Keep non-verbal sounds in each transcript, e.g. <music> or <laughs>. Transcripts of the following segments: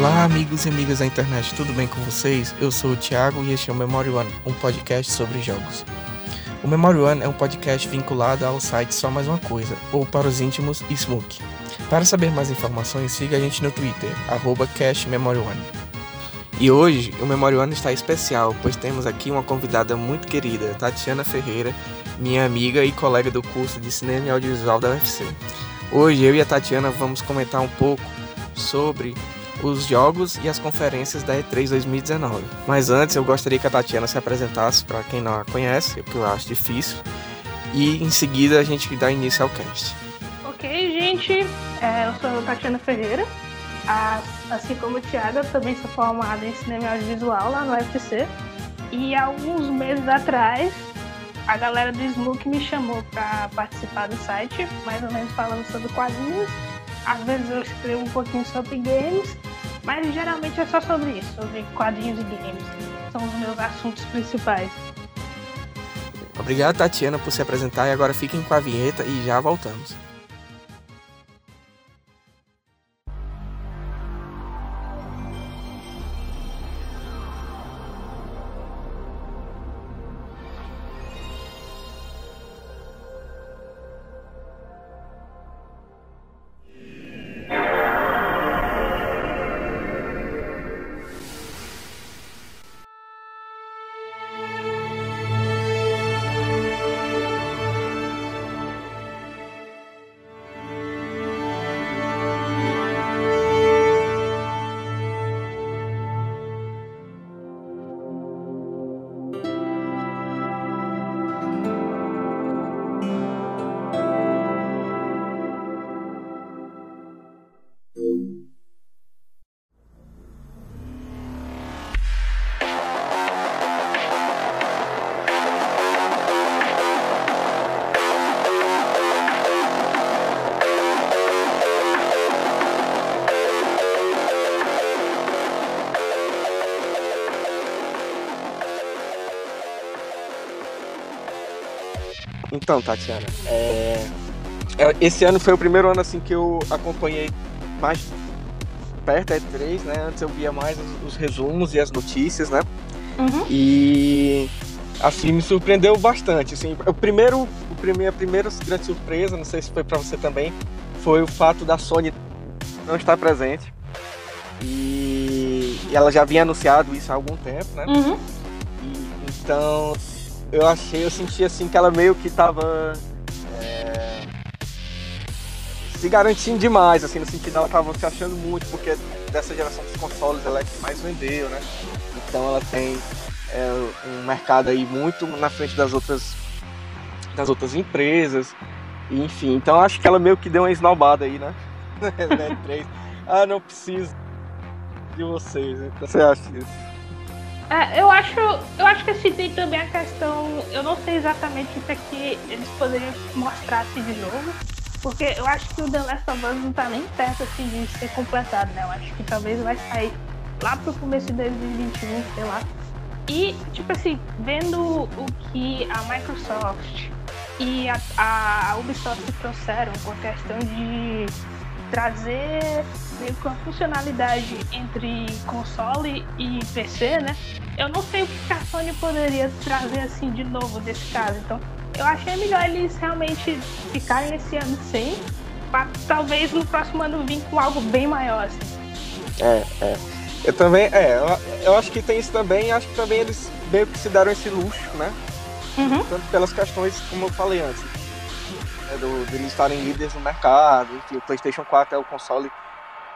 Olá, amigos e amigas da internet, tudo bem com vocês? Eu sou o Thiago e este é o Memory One, um podcast sobre jogos. O Memory One é um podcast vinculado ao site Só Mais Uma Coisa, ou para os íntimos, Smoke. Para saber mais informações, siga a gente no Twitter, CashMemoryOne. E hoje o Memory One está especial, pois temos aqui uma convidada muito querida, Tatiana Ferreira, minha amiga e colega do curso de Cinema e Audiovisual da UFC. Hoje eu e a Tatiana vamos comentar um pouco sobre os jogos e as conferências da E3 2019. Mas antes eu gostaria que a Tatiana se apresentasse para quem não a conhece, o que eu acho difícil, e em seguida a gente dá início ao cast. Ok, gente, é, eu sou a Tatiana Ferreira, assim como o Thiago, eu também sou formada em cinema e audiovisual lá no UFC. E alguns meses atrás, a galera do Smook me chamou para participar do site, mais ou menos falando sobre quadrinhos. Às vezes eu escrevo um pouquinho sobre games mas geralmente é só sobre isso, sobre quadrinhos e games. São os meus assuntos principais. Obrigado, Tatiana, por se apresentar e agora fiquem com a vinheta e já voltamos. Então, Tatiana, é... é... esse ano foi o primeiro ano assim que eu acompanhei mais perto a E3, né? Antes eu via mais os, os resumos e as notícias, né? Uhum. E assim me surpreendeu bastante. Assim, o primeiro, o primeiro, a primeira grande surpresa, não sei se foi para você também, foi o fato da Sony não estar presente. E, e ela já havia anunciado isso há algum tempo, né? Uhum. E, então eu achei, eu senti assim que ela meio que tava é, se garantindo demais, assim, no sentido ela tava se achando muito, porque dessa geração dos consoles ela é que mais vendeu, né? Então ela tem é, um mercado aí muito na frente das outras das outras empresas. enfim, então acho que ela meio que deu uma esnobada aí, né? <laughs> ah, não preciso de vocês. Né? O que você acha disso? É, eu acho, eu acho que assim, tem também a questão, eu não sei exatamente o que é que eles poderiam mostrar assim de novo, porque eu acho que o The Last of Us não tá nem perto assim de ser completado, né? Eu acho que talvez vai sair lá pro começo de 2021, sei lá. E, tipo assim, vendo o que a Microsoft e a, a Ubisoft trouxeram com a questão de trazer meio que uma funcionalidade entre console e PC, né? Eu não sei o que a Sony poderia trazer assim de novo desse caso. Então, eu achei melhor eles realmente ficarem esse ano sem, para talvez no próximo ano vir com algo bem maior, assim. É, é. Eu também, é, eu, eu acho que tem isso também, acho que também eles meio que se deram esse luxo, né? Uhum. Tanto pelas questões, como eu falei antes, né, do, de eles estarem líderes no mercado, enfim, o PlayStation 4 é o console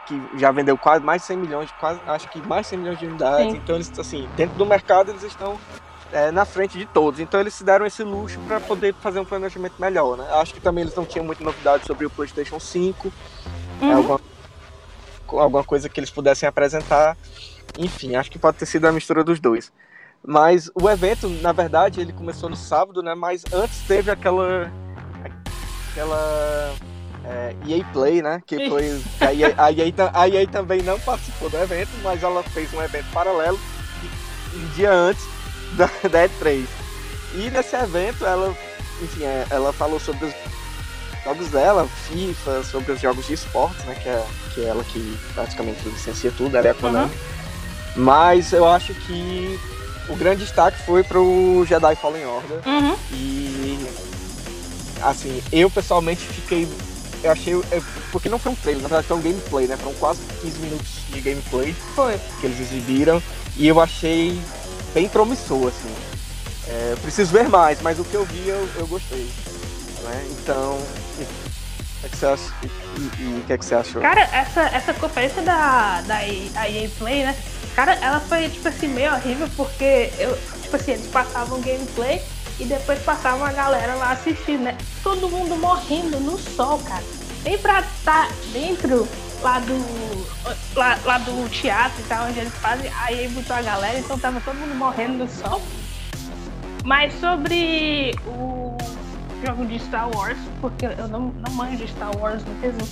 que já vendeu quase mais de 100 milhões, quase, acho que mais de 100 milhões de unidades. Sim. Então eles, assim, dentro do mercado eles estão é, na frente de todos. Então eles se deram esse luxo para poder fazer um planejamento melhor, né? Acho que também eles não tinham muita novidade sobre o PlayStation 5, uhum. alguma, alguma coisa que eles pudessem apresentar. Enfim, acho que pode ter sido a mistura dos dois. Mas o evento, na verdade, ele começou no sábado, né? Mas antes teve aquela aquela é, EA Play, né? Que foi. A EA, a, EA, a EA também não participou do evento, mas ela fez um evento paralelo um dia antes da, <laughs> da E3. E nesse evento ela, enfim, é, ela falou sobre os jogos dela, FIFA, sobre os jogos de esportes, né? Que é, que é ela que praticamente licencia tudo, ela é a Konami. Uhum. Mas eu acho que o grande destaque foi pro Jedi Fallen Order. Uhum. E assim, eu pessoalmente fiquei. Eu achei. Eu, porque não foi um trailer, na verdade foi um gameplay, né? Foram quase 15 minutos de gameplay foi. que eles exibiram. E eu achei bem promissor, assim. É, preciso ver mais, mas o que eu vi eu, eu gostei. Né? Então, o que, que você acha? E o que, é que você achou? Cara, essa, essa conferência da, da EA Play, né? Cara, ela foi, tipo assim, meio horrível porque eu, tipo assim, eles passavam gameplay e depois passavam a galera lá assistindo, né? Todo mundo morrendo no sol, cara. Nem pra estar tá dentro lá do. Lá, lá do teatro e tal, onde eles fazem, aí botou a galera, então tava todo mundo morrendo no sol. Mas sobre o jogo de Star Wars, porque eu não, não manjo Star Wars no resumo.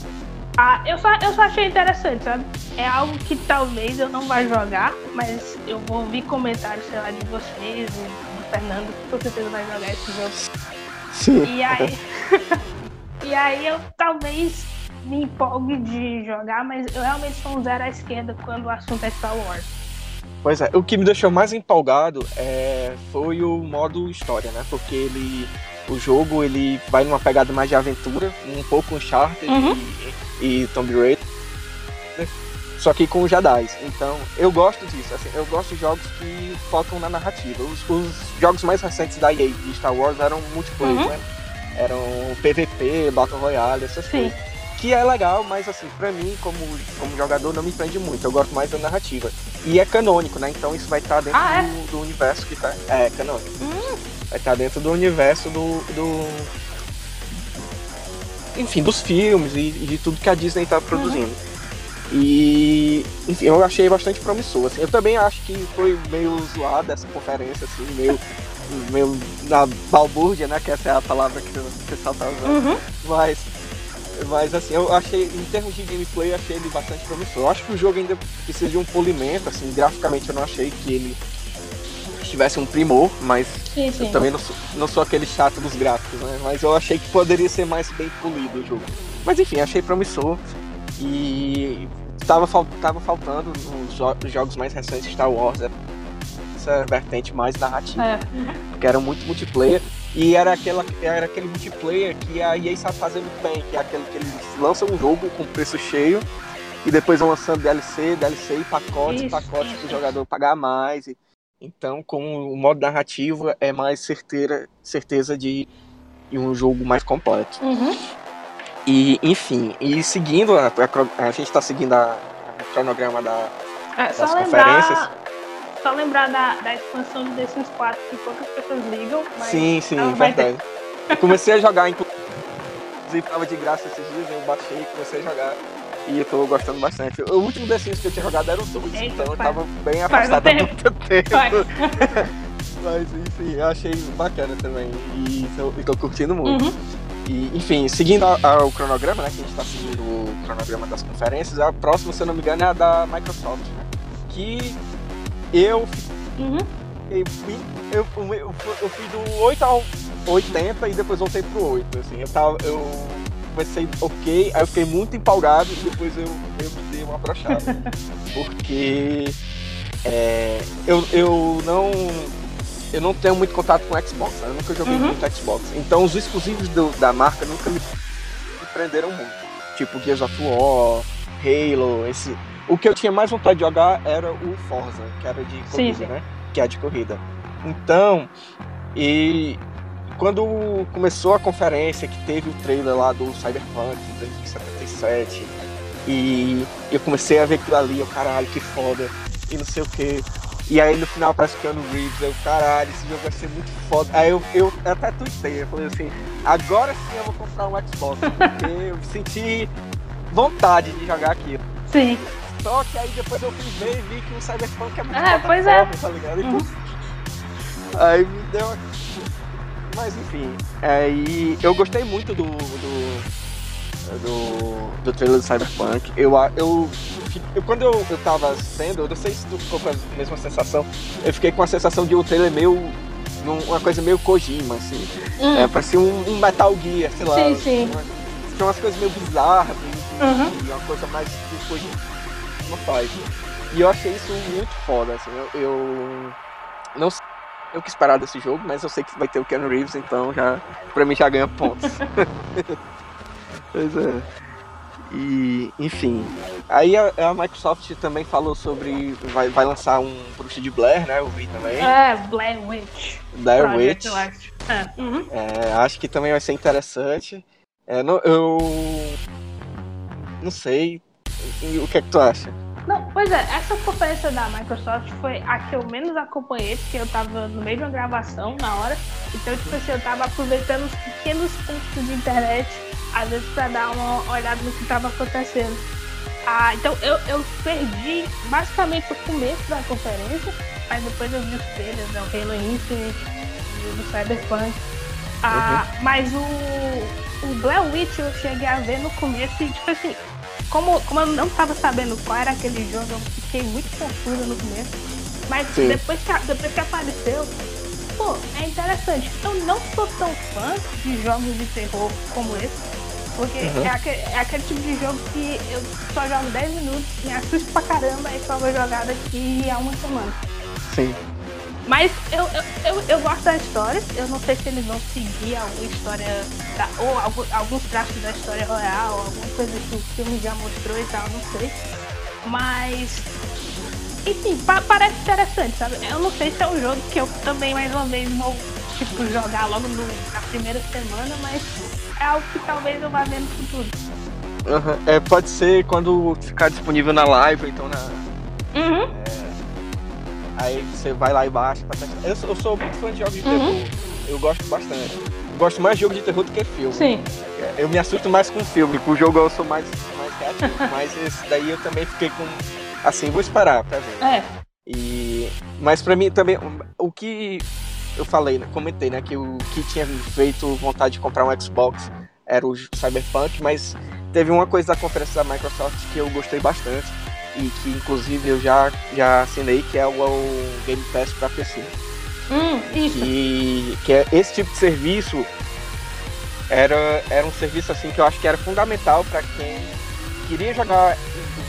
Ah, eu só, eu só achei interessante, sabe? É algo que talvez eu não vá jogar, mas eu vou ouvir comentários, sei lá, de vocês, do Fernando, com certeza vai jogar esse jogo. Sim. E aí. <laughs> e aí eu talvez me empolgue de jogar, mas eu realmente sou um zero à esquerda quando o assunto é Star Wars. Pois é, o que me deixou mais empolgado é, foi o modo história, né? Porque ele, o jogo ele vai numa pegada mais de aventura, um pouco Uncharted uhum. e, e Tomb Raider? Só que com Jedi. Então, eu gosto disso. Assim, eu gosto de jogos que focam na narrativa. Os, os jogos mais recentes da EA de Star Wars eram multiplayer, uhum. né? Eram PVP, Battle Royale, essas Sim. coisas que é legal, mas assim, pra mim, como, como jogador, não me prende muito. Eu gosto mais da narrativa. E é canônico, né? Então isso vai estar dentro ah, é? do, do, universo que tá. É, canônico. Hum. Vai estar dentro do universo do. do... Enfim, dos filmes e, de tudo que a Disney tá produzindo. Uhum. E enfim, eu achei bastante promissor. Assim. Eu também acho que foi meio zoada essa conferência, assim, meio, meio na balbúrdia, né? Que essa é a palavra que o pessoal tá usando. Uhum. Mas mas assim, eu achei, em termos de gameplay, eu achei ele bastante promissor. Eu acho que o jogo ainda precisa de um polimento, assim, graficamente eu não achei que ele tivesse um primor, mas sim, sim. eu também não sou, não sou aquele chato dos gráficos, né? Mas eu achei que poderia ser mais bem polido o jogo. Mas enfim, achei promissor e tava, tava faltando nos jo jogos mais recentes Star Wars essa vertente mais narrativa, é. que era muito multiplayer. E era, aquela, era aquele multiplayer que a EA sabe fazer muito bem, que é aquele que eles lançam um jogo com preço cheio e depois vão lançando DLC, DLC e pacotes, isso, pacotes para o jogador pagar mais. E, então, com o modo narrativo é mais certeira, certeza de, de um jogo mais completo. Uhum. E, enfim, e seguindo, a, a, a gente está seguindo a, a, cronograma da, é, das conferências. Lembrar só lembrar da, da expansão do The Sims 4 que poucas pessoas ligam. Sim, sim, verdade. Comecei a jogar, inclusive tava de graça esses dias, eu baixei e comecei a jogar. E eu tô gostando bastante. O último The Sims que eu tinha jogado era o 2, então eu tava bem afastado há muito tempo. <laughs> Mas enfim, eu achei bacana também. E tô, e tô curtindo muito. Uhum. E, enfim, seguindo o cronograma, né? Que a gente tá seguindo o cronograma das conferências, a próxima, se eu não me engano, é a da Microsoft, né? Que eu, uhum. eu, fui, eu, eu, eu, fui do 8 ao 80 e depois voltei pro 8. Assim, eu, tava, eu comecei ok, aí eu fiquei muito empolgado e depois eu, eu dei uma brochada. <laughs> porque é, eu, eu não. Eu não tenho muito contato com Xbox, né? eu nunca joguei uhum. muito Xbox. Então os exclusivos do, da marca nunca me, me prenderam muito. Tipo Gears of War, Halo, esse, o que eu tinha mais vontade de jogar era o Forza, que era de corrida, sim, sim. né? Que é de corrida. Então, e quando começou a conferência, que teve o trailer lá do Cyberpunk 2077, e eu comecei a ver aquilo ali, eu caralho, que foda, e não sei o que. E aí no final parece que no Reeves, eu, caralho, esse jogo vai ser muito foda. Aí eu, eu até tuitei, eu falei assim, agora sim eu vou comprar um Xbox, porque <laughs> eu senti vontade de jogar aquilo. Sim. Só que aí depois eu fui ver e vi que o Cyberpunk é muito é, pois é. tá ligado? Uhum. <laughs> Aí me deu uma... Mas enfim, aí eu gostei muito do, do, do, do trailer do Cyberpunk. Eu, eu, eu quando eu, eu tava sendo, eu não sei se tu ficou com a mesma sensação, eu fiquei com a sensação de um trailer meio uma coisa meio Kojima, assim. Hum. É, parecia um, um, Metal Gear, sei lá. Sim, sim. Uma, tinha umas coisas meio bizarras, uhum. e uma coisa mais que foi não faz. E eu achei isso muito foda, assim, eu, eu não sei o que esperar desse jogo, mas eu sei que vai ter o Ken Reeves, então já pra mim já ganha pontos. <laughs> pois é. E, enfim. Aí a, a, Microsoft também falou sobre. Vai, vai lançar um Bruxa de Blair, né? Eu vi também. É, Blair Witch. Blair Witch. É. Uhum. É, acho que também vai ser interessante. É, não, eu. Não sei. O que é que tu acha? Não, pois é, essa conferência da Microsoft foi a que eu menos acompanhei, porque eu tava no meio de uma gravação na hora. Então, tipo assim, eu tava aproveitando os pequenos pontos de internet, às vezes pra dar uma olhada no que tava acontecendo. Ah, então eu, eu perdi basicamente o começo da conferência, mas depois eu vi os trailers, né, o Halo Infinite e o Cyberpunk. Ah, uhum. Mas o, o Blair Witch eu cheguei a ver no começo e, tipo assim, como, como eu não estava sabendo qual era aquele jogo, eu fiquei muito confusa no começo. Mas depois que, depois que apareceu, pô, é interessante. Eu não sou tão fã de jogos de terror como esse. Porque uhum. é, aquele, é, aquele, tipo de jogo que eu só jogo 10 minutos, me assusto pra caramba e só vou jogar daqui a uma semana. Sim. Mas eu, eu, eu, eu, gosto da história. Eu não sei se eles vão seguir alguma história da, ou alguns traços da história real, alguma coisa que o filme já mostrou e tal, não sei. Mas enfim, pa parece interessante, sabe? Eu não sei se é um jogo que eu também mais uma vez vou tipo, jogar logo no, na primeira semana, mas é algo que talvez eu vá ver no futuro. Uhum. É, pode ser quando ficar disponível na live, então na. Uhum. É Aí você vai lá e baixa pra testar. Eu, eu sou muito fã de jogos de uhum. terror. Eu gosto bastante. Eu gosto mais de jogo de terror do que filme. Sim. Eu me assusto mais com filme. Com o jogo eu sou mais, mais reativo. <laughs> mas esse daí eu também fiquei com. Assim, vou esperar pra ver. É. E... Mas pra mim também. O que eu falei, né? Comentei, né? Que o que tinha feito vontade de comprar um Xbox era o Cyberpunk, mas teve uma coisa da conferência da Microsoft que eu gostei bastante e que inclusive eu já, já assinei, que é o, o Game Pass para PC. Hum, isso. Que, que é esse tipo de serviço era, era um serviço assim que eu acho que era fundamental para quem queria jogar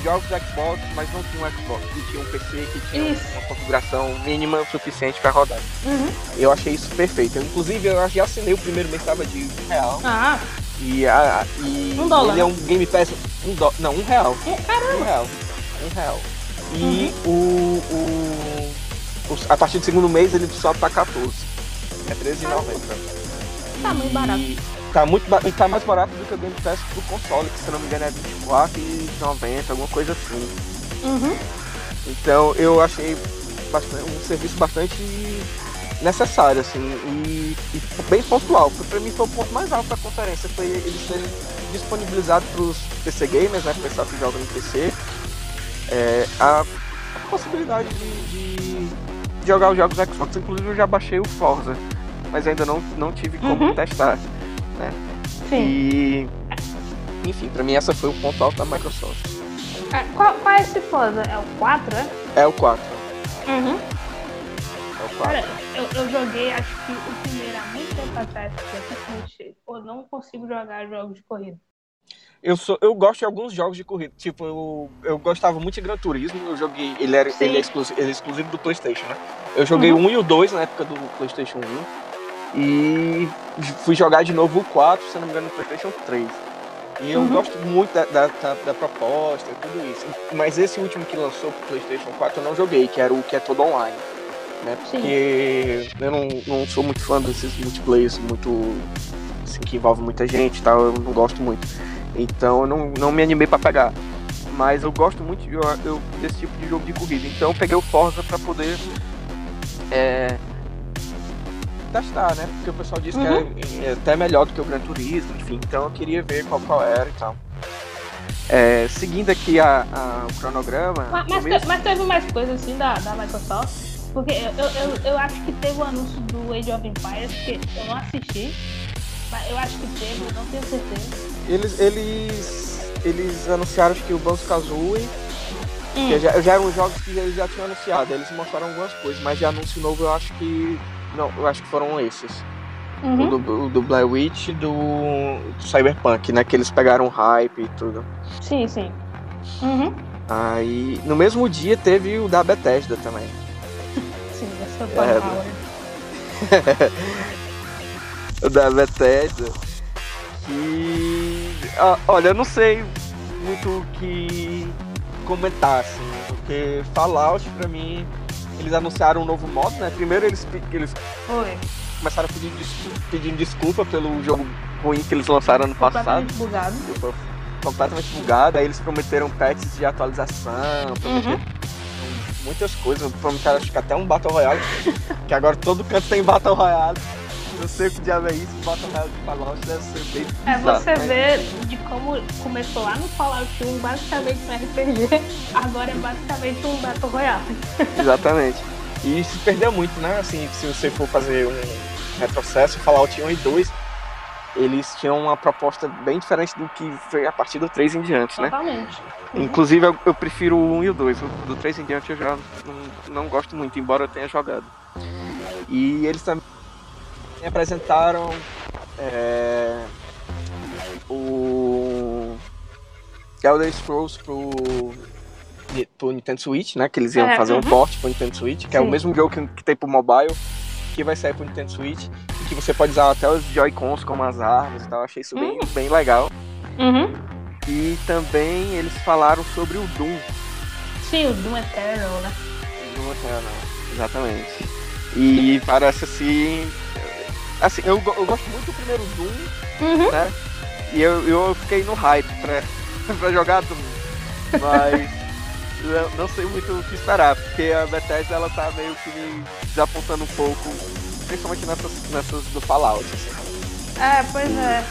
jogos do Xbox, mas não tinha um Xbox, que tinha um PC que tinha isso. uma configuração mínima o suficiente para rodar. Uhum. Eu achei isso perfeito. Eu, inclusive, eu já assinei o primeiro mês, estava de um real. Ah. E, a, e um dólar. ele é um Game Pass. Um do, não, um real. caramba. Um real um real. E uhum. o, o, o, a partir do segundo mês ele sobe pra 14. É R$13,90. Tá muito barato. Tá, muito ba e tá mais barato do que o Game Pass pro console, que se não me engano é R$24,90, alguma coisa assim. Uhum. Então eu achei bastante, um serviço bastante necessário, assim, e, e bem pontual. Pra mim foi o ponto mais alto da conferência, foi eles terem disponibilizado pros PC gamers, né, pessoal que joga no PC, é, a, a, possibilidade de, de, jogar os jogos Xbox. Inclusive eu já baixei o Forza, mas ainda não, não tive como uhum. testar. Né? Sim. E enfim, pra mim essa foi o ponto alto da Microsoft. É, qual, qual, é esse Forza? É o 4, é? É o 4. Uhum. É o 4. Cara, eu, eu joguei acho que o primeiro há muito tempo atrás, porque eu não consigo jogar jogos de corrida. Eu, sou, eu gosto de alguns jogos de corrida. Tipo, eu, eu gostava muito de Gran Turismo. Eu joguei. Ele, era, ele, é, exclusivo, ele é exclusivo do PlayStation, né? Eu joguei uhum. o 1 e o 2 na época do PlayStation 1. E fui jogar de novo o 4, se não me engano, no PlayStation 3. E eu uhum. gosto muito da, da, da, da proposta e tudo isso. Mas esse último que lançou pro PlayStation 4 eu não joguei, que era o que é todo online. Né? Porque Sim. eu não, não sou muito fã desses multiplayers muito. Assim, que envolve muita gente e tal, eu não gosto muito. Então eu não, não me animei para pegar. Mas eu gosto muito de, eu, desse tipo de jogo de corrida. Então eu peguei o Forza para poder é, testar, né? Porque o pessoal disse uhum. que é, é, até melhor do que o Gran Turismo, enfim. Então eu queria ver qual, qual era e tal. É, seguindo aqui a, a, o cronograma. Mas, mas, mesmo... mas, teve mais coisas assim da, da Microsoft? Porque eu, eu, eu, acho que teve o um anúncio do Age of Empires que eu não assisti. Eu acho que teve, não tenho certeza. Eles, eles, eles anunciaram que o Banjo Kazooie, hum. já, já eram jogos que eles já tinham anunciado. Eles mostraram algumas coisas, mas de anúncio novo eu acho que. Não, eu acho que foram esses. Uhum. O, do, o do Blair Witch e do, do Cyberpunk, né? Que eles pegaram hype e tudo. Sim, sim. Uhum. Aí, no mesmo dia teve o da Bethesda também. <laughs> Sim, essa é, <laughs> o da Bethesda. Que. Ah, olha, eu não sei muito o que comentar, assim, porque Fallout pra mim. Eles anunciaram um novo modo, né? Primeiro eles, eles Oi. começaram pedindo desculpa, pedindo desculpa pelo jogo ruim que eles lançaram ano passado. Bugado completamente bugado. Aí eles prometeram patches de atualização, prometeram uhum. muitas coisas. Prometeram acho que até um Battle Royale, <laughs> que agora todo canto tem Battle Royale. Não sei o que diabo é isso, Battle Royale de Fallout deve ser bem É você né? de como começou lá no Fallout 1, basicamente um RPG, agora é basicamente um Battle Royale. Exatamente. E se perdeu muito, né? Assim, se você for fazer um retrocesso, Fallout 1 e 2 eles tinham uma proposta bem diferente do que foi a partir do 3 em diante, né? Totalmente. Inclusive, eu, eu, prefiro o 1 e o 2. O do 3 em diante eu já não, não gosto muito, embora eu tenha jogado. E eles também apresentaram é, o Elder Scrolls pro, pro Nintendo Switch, né? Que eles iam é, fazer uhum. um port pro Nintendo Switch, que Sim. é o mesmo jogo que, que tem pro mobile, que vai sair pro Nintendo Switch que você pode usar até os Joy-Cons como as armas e tal. Achei isso bem, uhum. bem legal. Uhum. E também eles falaram sobre o Doom. Sim, o Doom Eternal, né? Doom Eternal, exatamente. E parece assim. Assim, eu, eu gosto muito do primeiro Doom, uhum. né? E eu, eu fiquei no hype pra, <laughs> pra jogar Doom. Mas <laughs> não sei muito o que esperar, porque a Bethesda ela tá meio que me desapontando um pouco principalmente nessas, nessas do Fallout. Assim. É, pois é.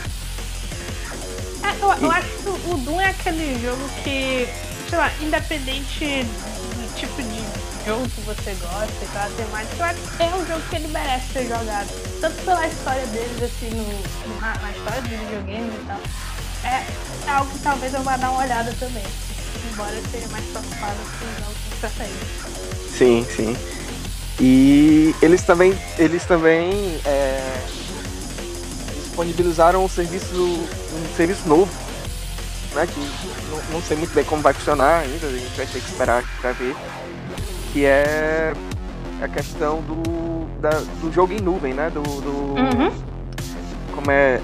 é eu, eu acho que o Doom é aquele jogo que, sei lá, independente do tipo de jogo que você gosta e tal, temática, eu acho que é um jogo que ele merece ser jogado. Tanto pela história deles, assim, no, na, na, história dos videogames e tal. É, é algo que talvez eu vá dar uma olhada também. Embora eu esteja mais preocupado com os jogos que tá saindo. Sim, sim. E eles também, eles também é, disponibilizaram um serviço, um serviço novo, né, que não, não, sei muito bem como vai funcionar ainda, a gente vai ter que esperar para ver, que é a questão do, da, do jogo em nuvem, né, do, do uhum. como é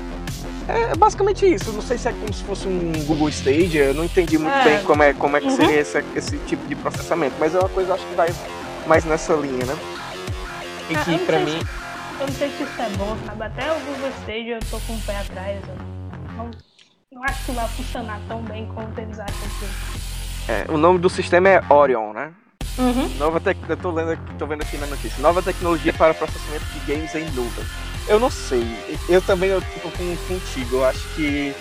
é basicamente isso. Não sei se é como se fosse um Google Stadia. Eu não entendi muito é. bem como é, como é que uhum. seria esse, esse tipo de processamento. Mas é uma coisa acho que vai mais nessa linha, né? E ah, que pra mim. Se, eu não sei se isso é bom, sabe? Até o Google Stage eu tô com o pé atrás. Não, não acho que vai funcionar tão bem quanto eles acham que. É, o nome do sistema é Orion, né? Uhum. Nova tec... Eu tô, lendo, tô vendo aqui na notícia. Nova tecnologia para processamento de games em nuvem. Eu não sei. Eu também eu tô com, contigo. Eu acho que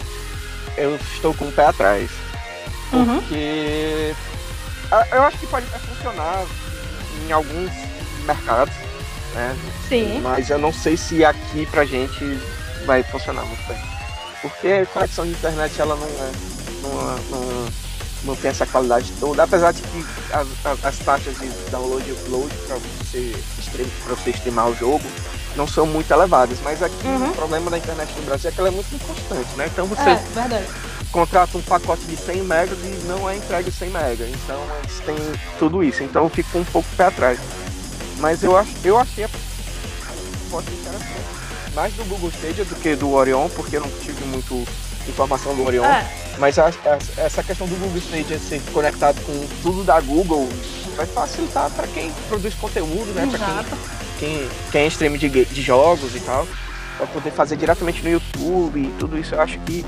eu estou com o pé atrás. Uhum. Porque uhum. eu acho que pode funcionar em alguns mercados, né? Sim. Mas eu não sei se aqui pra gente vai funcionar muito bem. Porque a conexão de internet ela não é. Não, não, tem essa qualidade toda, apesar de que as, as, as taxas de download e upload para você, pra você streamar o jogo não são muito elevadas, mas aqui uhum. o problema da internet no Brasil é que ela é muito inconstante, né? Então você é, contrata um pacote de 100 megas e não é entregue 100 megas, então eles têm tudo isso, então eu fico um pouco pé atrás. Mas eu, ach, eu achei a proposta interessante. Mais do Google Stadia do que do Orion, porque eu não tive muito informação do Orion. É. Mas a, a, essa questão do Google Stadia ser conectado com tudo da Google vai facilitar para quem produz conteúdo, né? Para quem, quem, quem é stream de, de jogos e tal. Vai poder fazer diretamente no YouTube e tudo isso. Eu acho que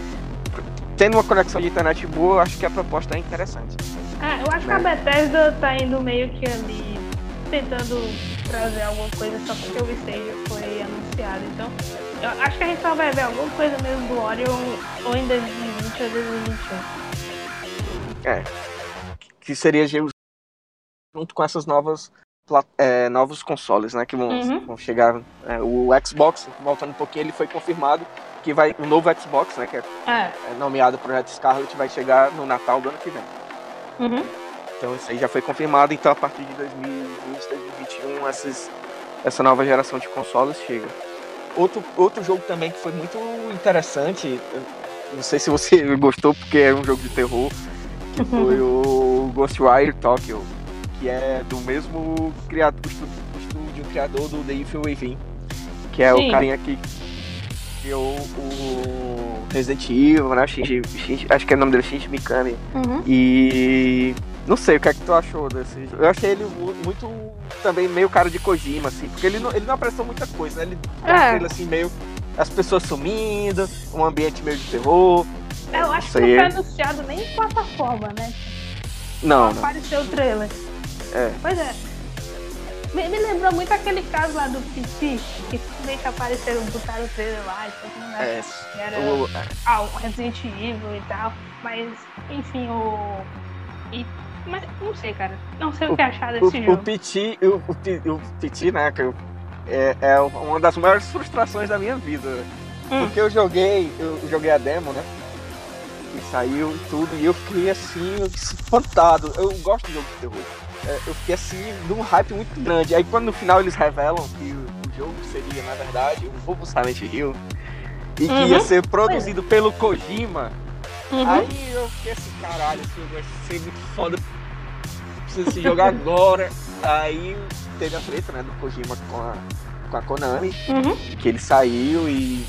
tendo uma conexão de internet boa, eu acho que a proposta é interessante. É, eu acho né? que a Bethesda tá indo meio que ali tentando trazer alguma coisa só porque o Stadia foi anunciado. Então, eu acho que a gente só vai ver alguma coisa mesmo do Orion ou em 2020 ou 2021. É. Que seria junto com essas novas é, novos consoles, né, que vão, uhum. vão chegar. É, o Xbox, voltando um pouquinho, ele foi confirmado que vai o novo Xbox, né, que é, é. é nomeado Projeto Scarlet, vai chegar no Natal do ano que vem. Uhum. Então isso aí já foi confirmado, então a partir de 2020, 2021, essas, essa nova geração de consoles chega. outro, outro jogo também que foi muito interessante, não sei se você <laughs> gostou porque é um jogo de terror, que foi <laughs> o Ghostwire Tokyo, que é do mesmo criador, estúdio criador do The Evil Within, que é Sim. o carinha que criou o Resident Evil, né? Shinji, Shinji, acho que é o nome dele Shinji Mikami. Uhum. E não sei o que é que tu achou desse jogo. Eu achei ele muito também meio cara de Kojima, assim, porque ele não, ele não apresentou muita coisa, né? Ele é. ele assim, meio. As pessoas sumindo, um ambiente meio de terror. Eu acho que não foi anunciado nem em plataforma, né? Não. Não apareceu o trailer. É. Pois é. Me, me, lembrou muito aquele caso lá do PT, que simplesmente apareceram, botaram o trailer lá e todo mundo é, era o, ah, o Resident Evil e tal. Mas, enfim, o. E, mas não sei, cara. Não sei o, o que achar desse o, jogo. O PT, o, o, o PT, né, que eu, é, é uma das maiores frustrações da minha vida. Hum. Porque eu joguei, eu joguei a demo, né? E saiu e tudo, e eu fiquei assim, espantado. Eu gosto de jogo de terror. É, eu fiquei assim, num hype muito grande. Aí quando no final eles revelam que o, jogo seria, na verdade, um novo Silent Hill e que uhum. ia ser produzido pelo Kojima, uhum. aí eu fiquei assim, caralho, esse jogo vai ser muito foda. Precisa se jogar agora. Aí teve a treta, né, do Kojima com a, com a Konami, uhum. que ele saiu e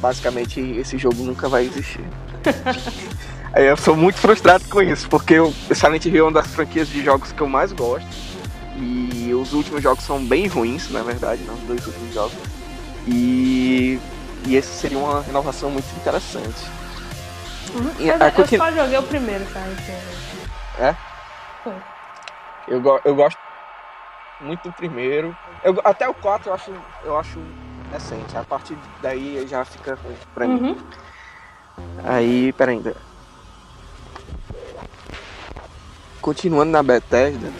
basicamente esse jogo nunca vai existir. <laughs> Eu sou muito frustrado com isso, porque o Silent Hill é uma das franquias de jogos que eu mais gosto. E os últimos jogos são bem ruins, na verdade, não, os dois últimos jogos. E, e esse seria uma renovação muito interessante. Uhum. E, eu, continu... só joguei o primeiro, Silent Hill. É? Foi. Eu, go eu gosto muito primeiro. Eu, até o 4 eu acho, eu acho decente. A partir daí já fica ruim pra mim. Uhum. Aí, peraí ainda continuando na Bethesda,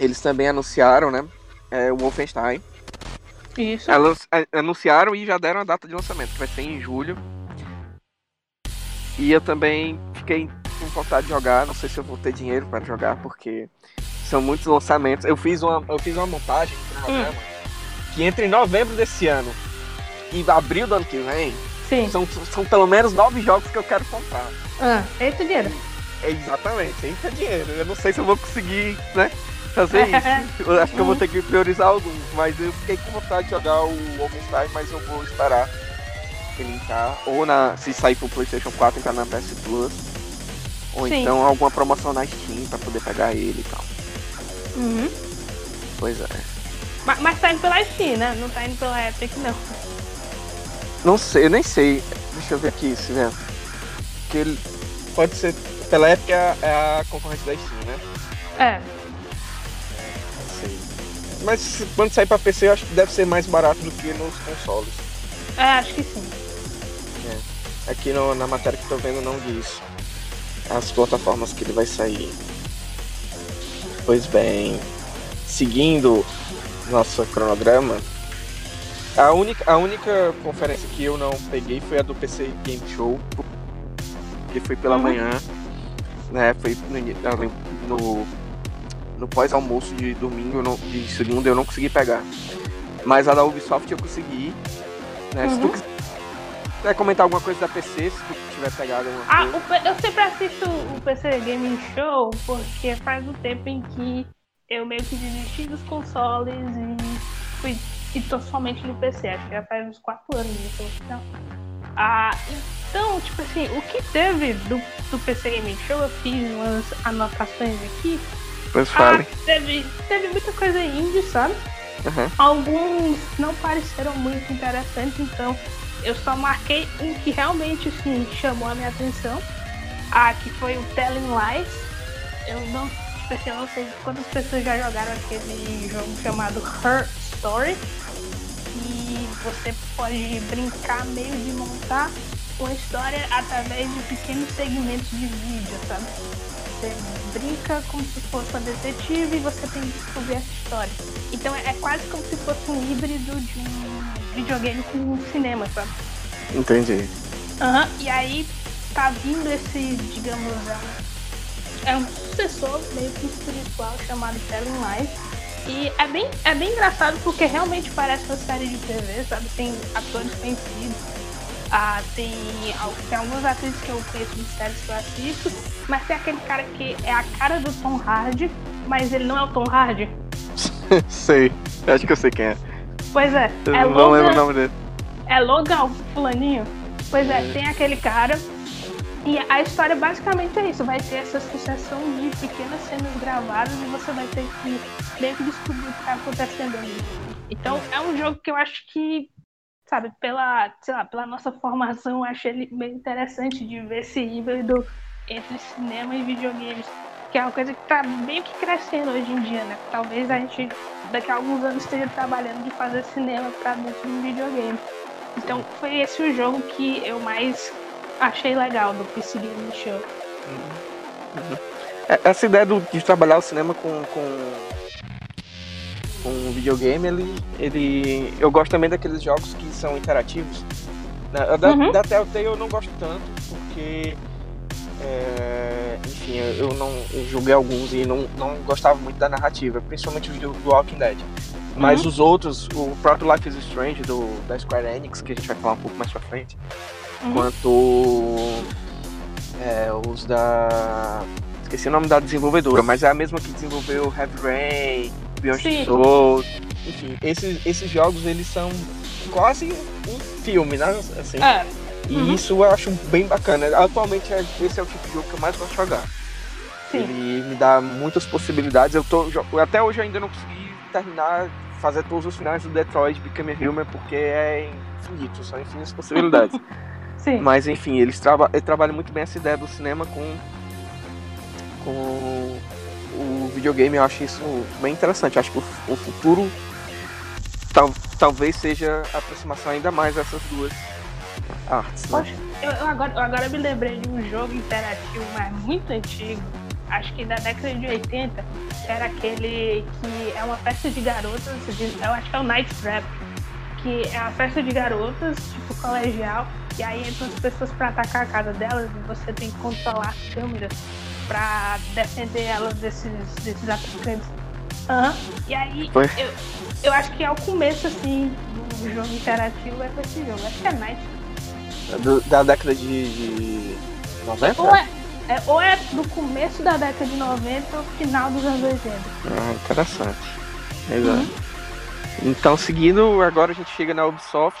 eles também anunciaram, né? É, o Wolfenstein. Isso. Elas anunciaram e já deram a data de lançamento, que vai ser em julho. E eu também fiquei com vontade de jogar, não sei se eu vou ter dinheiro para jogar, porque são muitos lançamentos. Eu fiz uma, eu fiz uma montagem hum. que entre novembro desse ano e abril do ano que vem, Sim. São, são pelo menos nove jogos que eu quero comprar. Ah, eita dinheiro. Exatamente, eita dinheiro. Eu não sei se eu vou conseguir, né? Fazer isso. <laughs> Eu acho que eu vou ter que priorizar alguns, mas eu fiquei com vontade de jogar o Wolfenstein, mas eu vou esperar ele entrar. Ou na, se sair pro Playstation 4, entrar na PS Plus. Ou Sim. então alguma promoção na Steam pra poder pegar ele e tal. Uhum. Pois é. Mas, mas tá indo pela né? Não tá indo pela Epic, não. Não sei, eu nem sei. Deixa eu ver aqui, se vê. Que ele pode ser. Pela época é a concorrente da Steam, né? É. Sei. Mas quando sair pra PC, eu acho que deve ser mais barato do que nos consoles. É, acho que sim. É. Aqui no, na matéria que tô vendo não diz as plataformas que ele vai sair. Pois bem, seguindo nosso cronograma, a única, a única conferência que eu não peguei foi a do PC Game Show, que foi pela uhum. manhã, né? Foi no, no, no pós-almoço de domingo, não, de segunda eu não consegui pegar. Mas a da Ubisoft eu consegui. Né? Uhum. Se tu uhum. Quiser comentar alguma coisa da PC, se tu tiver pegado alguma ah, coisa. eu sempre assisto o PC Game Show porque faz um tempo em que eu meio que desisti dos consoles e fui e tô somente no PC, acho que já faz uns 4 anos isso. Então, ah, então, tipo assim, o que teve do, do PC Game Show, eu fiz umas anotações aqui. Pois fale. Ah, teve, teve muita coisa indie, sabe? Uhum. Alguns não pareceram muito interessantes, então eu só marquei um que realmente assim, chamou a minha atenção. Ah, que foi o Telling Lies. Eu não, tipo assim, eu não sei quantas pessoas já jogaram aquele jogo chamado Her Story. E você pode brincar meio de montar uma história através de pequenos segmentos de vídeo, sabe? Você brinca como se fosse uma detetive e você tem que descobrir essa história. Então é quase como se fosse um híbrido de um videogame com cinema, sabe? Entendi. Aham, uhum. e aí tá vindo esse, digamos, é um sucessor meio que espiritual chamado Telling Lies E é bem, é bem engraçado porque realmente parece uma série de TV, sabe? Tem atores conhecidos, ah, tem, tem algumas atrizes que eu conheço de séries que eu assisto, mas tem aquele cara que é a cara do Tom Hardy, mas ele não é o Tom Hardy. <laughs> sei, acho que eu sei quem é. Pois é, Eu é não Logan, lembro o nome dele. é Logan Fulaninho. Pois é, tem aquele cara. E a história basicamente é isso, vai ter essa sucessão de pequenas cenas gravadas e você vai ter que meio que descobrir o que tá acontecendo ali. Então é um jogo que eu acho que, sabe, pela, sei lá, pela nossa formação, eu achei ele meio interessante de ver esse híbrido entre cinema e videogames, que é uma coisa que tá meio que crescendo hoje em dia, né? Talvez a gente daqui a alguns anos esteja trabalhando de fazer cinema pra dentro de um videogame. Então foi esse o jogo que eu mais achei legal do PC Gaming Show. É, Essa ideia do- de trabalhar o cinema com, com, com videogame, ele, ele. Eu gosto também daqueles jogos que são interativos. né? Da, Uhum. da Telltale eu não gosto tanto, porque. É, enfim, eu eu não eu joguei alguns e não, não gostava muito da narrativa, principalmente o do do Walking Dead. Mas Uhum. os outros, o próprio Life is Strange do, da Square Enix, que a gente vai falar um pouco mais pra frente, Uhum. quanto é, os da. Esqueci o nome da desenvolvedora, mas é a mesma que desenvolveu Heavy Rain, Beyond Souls. Enfim, esses, esses jogos eles são quase um filme, né? Assim, É, e uhum. isso eu acho bem bacana. Atualmente é- esse é o tipo de jogo que eu mais gosto de jogar. sim. Ele me dá muitas possibilidades. Eu tô, até hoje eu ainda não consegui terminar, fazer todos os finais do Detroit Become Human, porque é infinito, são infinitas possibilidades. <laughs> Sim. Mas enfim, eles traba ele trabalham muito bem essa ideia do cinema com, com o videogame. Eu acho isso bem interessante. Eu acho que o, o futuro tal, talvez seja a aproximação ainda mais dessas duas artes. Né? Poxa, eu, eu agora, eu agora me lembrei de um jogo interativo, mas muito antigo, acho que da década de 80, que era aquele que é uma festa de garotas, de- eu acho que é o Night Trap, que é uma festa de garotas, tipo colegial, e aí entram as pessoas pra atacar a casa delas e você tem que controlar as câmeras pra defender elas desses, desses atacantes. Aham. E aí, eu, eu acho que é o começo, assim, do jogo interativo é esse jogo. Acho que é Night Do- da década de, de 90? Ou é, é- ou é do começo da década de 90 ou final dos anos 80. Ah, interessante. Exato. Então, seguindo, agora a gente chega na Ubisoft,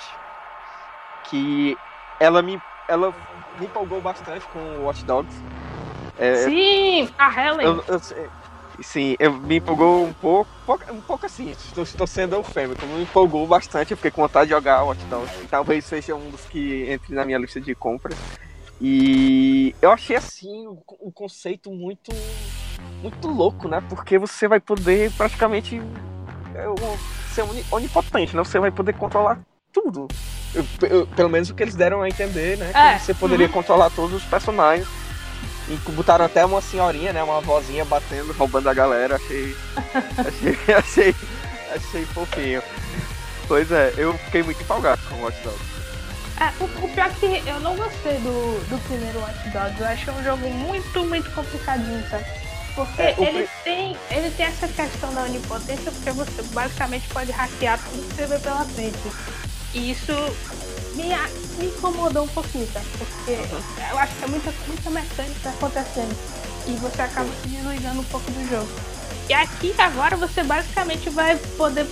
que ela me, ela me empolgou bastante com o Watch Dogs. É, Sim, a Helen. eu, eu sim, eu me empolgou um pouco, pouco- um pouco assim, estou, estou sendo eufêmico, me empolgou bastante, eu fiquei com vontade de jogar Watch Dogs, talvez seja um dos que entre na minha lista de compras. E eu achei assim o, o conceito muito muito louco, né? Porque você vai poder praticamente é, ser oni- onipotente, né? Você vai poder controlar tudo. Eu- eu- pelo menos o que eles deram a entender, né? Que É, você poderia uhum. controlar todos os personagens. E botaram até uma senhorinha, né? Uma vozinha batendo, roubando a galera. Achei. <laughs> achei, achei, achei fofinho. Pois é, eu fiquei muito empolgado com o Watch Dogs. É, o, o pior é que eu não gostei do, do primeiro Watch Dogs. Eu achei um jogo muito, muito complicadinho, sabe? Porque É, ele, pri- tem, ele tem essa questão da onipotência, porque você basicamente pode hackear tudo que você vê pela frente. E isso me, me incomodou um pouquinho, sabe? Porque eu acho que é muita, muita mecânica acontecendo. E você acaba se desligando um pouco do jogo. E aqui agora você basicamente vai poder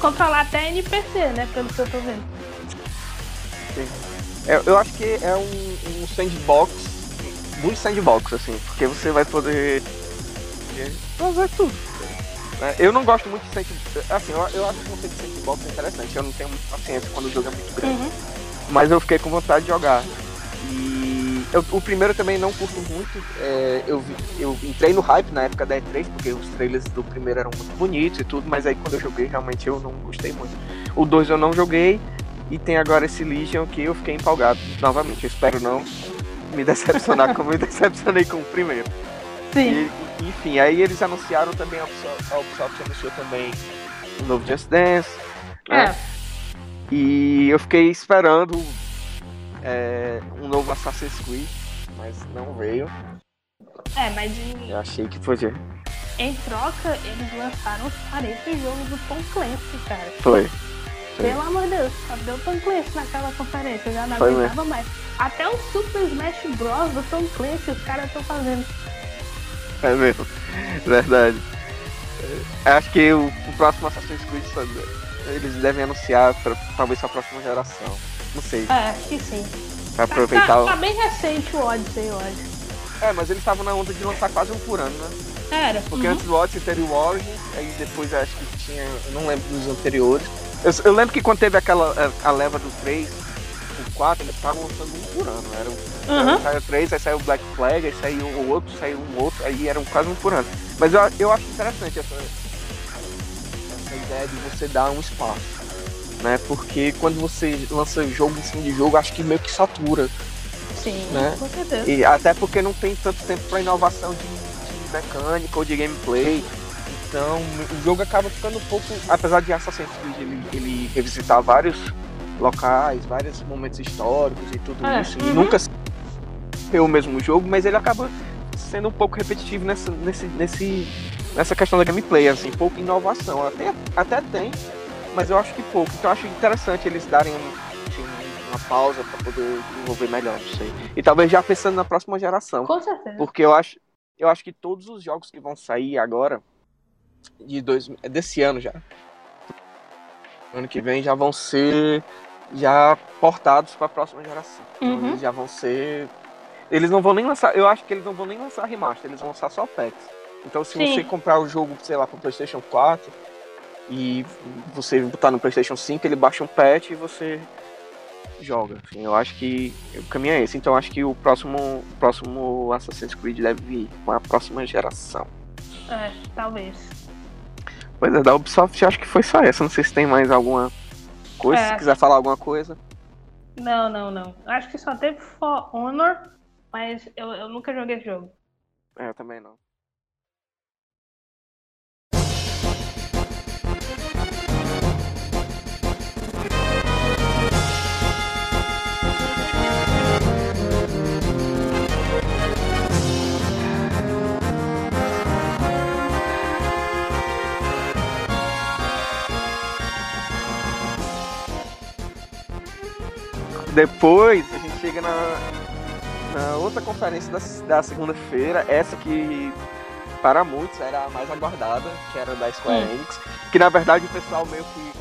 controlar até NPC, né? Pelo que eu tô vendo. É, eu acho que é um, um sandbox, muito sandbox, assim, porque você vai poder fazer tudo. Né? Eu não gosto muito de sandbox, assim, eu, eu acho que o conceito de sandbox é interessante, eu não tenho muita paciência quando o jogo é muito grande, Uhum. mas eu fiquei com vontade de jogar. E eu- o primeiro também não curto muito, é, eu, eu entrei no hype na época da E3, porque os trailers do primeiro eram muito bonitos e tudo, mas aí quando eu joguei, realmente eu não gostei muito. O 2 eu não joguei, e tem agora esse Legion que eu fiquei empolgado novamente. Eu espero não me decepcionar como eu me decepcionei com o primeiro. Sim. E, enfim, aí eles anunciaram também, a Ubisoft, a Ubisoft anunciou também o novo Just Dance. né? É. E eu fiquei esperando é, um novo Assassin's Creed, mas não veio. É, mas em, Eu achei que podia. em troca, eles lançaram os 40 jogos do Tom Clancy, cara. Foi. Pelo amor de Deus, cadê o Tom Clancy naquela conferência? Eu já não aguentava mais. Até o Super Smash Bros. do Tom Clancy os caras estão fazendo. <laughs> É mesmo, verdade. Acho que o, o próximo Assassin's Creed eles devem anunciar pra, talvez pra próxima geração. Não sei. É, acho que sim. Pra aproveitar tá, tá, o... tá bem recente o Odyssey, eu acho. É, mas eles estavam na onda de lançar quase um por ano, né? Era. Porque uhum. antes do Odyssey teria o Origins, aí depois acho que tinha. Não lembro dos anteriores. Eu, eu, lembro que quando teve aquela a, a leva do 3, o 4, eles estavam lançando um por ano. Era, uhum. saiu o 3, aí saiu o Black Flag, aí saiu o outro, saiu um outro, aí era um, quase um por ano. Mas eu, eu acho interessante essa, essa ideia de você dar um espaço. Né? Porque quando você lança jogo em cima de jogo, acho que meio que satura. Sim, né? com certeza. E até porque não tem tanto tempo para inovação de, de mecânica ou de gameplay. Então o jogo acaba ficando um pouco. Apesar de Assassin's Creed ele, ele revisitar vários locais, vários momentos históricos e tudo É, isso, e uhum. nunca ser o mesmo jogo, mas ele acaba sendo um pouco repetitivo nessa, nesse, nesse, nessa questão da gameplay, assim, pouca inovação. Até, até tem, mas eu acho que pouco. Então eu acho interessante eles darem assim, uma pausa para poder desenvolver melhor, não sei. E talvez já pensando na próxima geração. Com certeza. Porque eu acho, eu acho que todos os jogos que vão sair agora, de dois, desse ano já, ano que vem, já vão ser já portados para a próxima geração. Então, Uhum. Eles já vão ser. Eles não vão nem lançar. Eu acho que eles não vão nem lançar remaster, eles vão lançar só packs. Então se Sim. você comprar o jogo, sei lá, pro PlayStation 4 e você botar no PlayStation 5, ele baixa um patch e você joga. Assim, eu acho que o caminho é esse. Então eu acho que o próximo, o próximo Assassin's Creed deve vir com a próxima geração. É, talvez. Pois é, da Ubisoft acho que foi só essa. Não sei se tem mais alguma coisa. É. Se quiser falar alguma coisa. Não, não, não. Acho que só teve For Honor, mas eu, eu nunca joguei esse jogo. É, eu também não. Depois a gente chega na, na outra conferência da, da segunda-feira, essa que para muitos era a mais aguardada, que era da Square Hum. Enix, que na verdade o pessoal meio que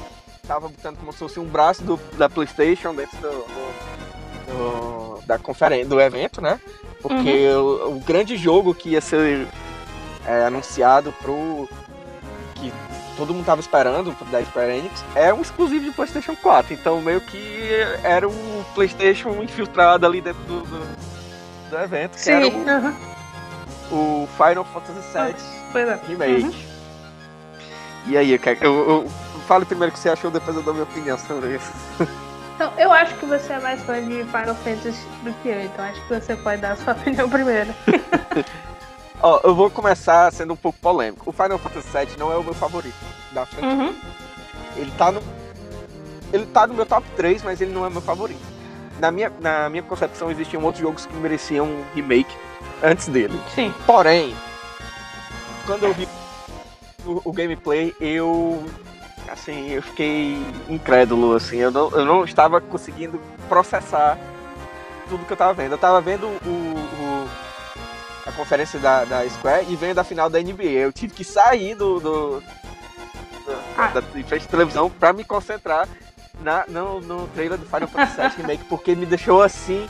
tava botando como se fosse um braço do, da PlayStation dentro do, do- do- da conferência, do evento, né? Porque o, o grande jogo que ia ser é, anunciado pro que todo mundo tava esperando da Square Enix é um exclusivo de PlayStation 4. Então meio que era um PlayStation infiltrado ali dentro do, do, do evento, que era o, o Final Fantasy VII Pois é. Remake. Uhum. E aí, eu, quero- eu, eu, fale primeiro o que você achou, depois eu dou minha opinião sobre isso. Então, eu acho que você é mais fã de Final Fantasy do que eu, então acho que você pode dar a sua <laughs> opinião primeiro. <laughs> Ó, eu vou começar sendo um pouco polêmico. O Final Fantasy VII não é o meu favorito da franquia. Uhum. Ele tá no. Ele tá no meu top 3, mas ele não é meu favorito. Na minha, na minha concepção, existiam outros jogos que mereciam um remake antes dele. Sim. Porém, quando eu vi o, o gameplay, eu. Assim, eu fiquei incrédulo, assim. Eu não, eu não estava conseguindo processar tudo que eu tava vendo. Eu tava vendo o, o- conferência da, da Square e vendo a final da NBA. Eu tive que sair do, do, do- Ah. da, de frente da televisão pra me concentrar na, no, no trailer do Final Fantasy VII Remake, porque me deixou assim,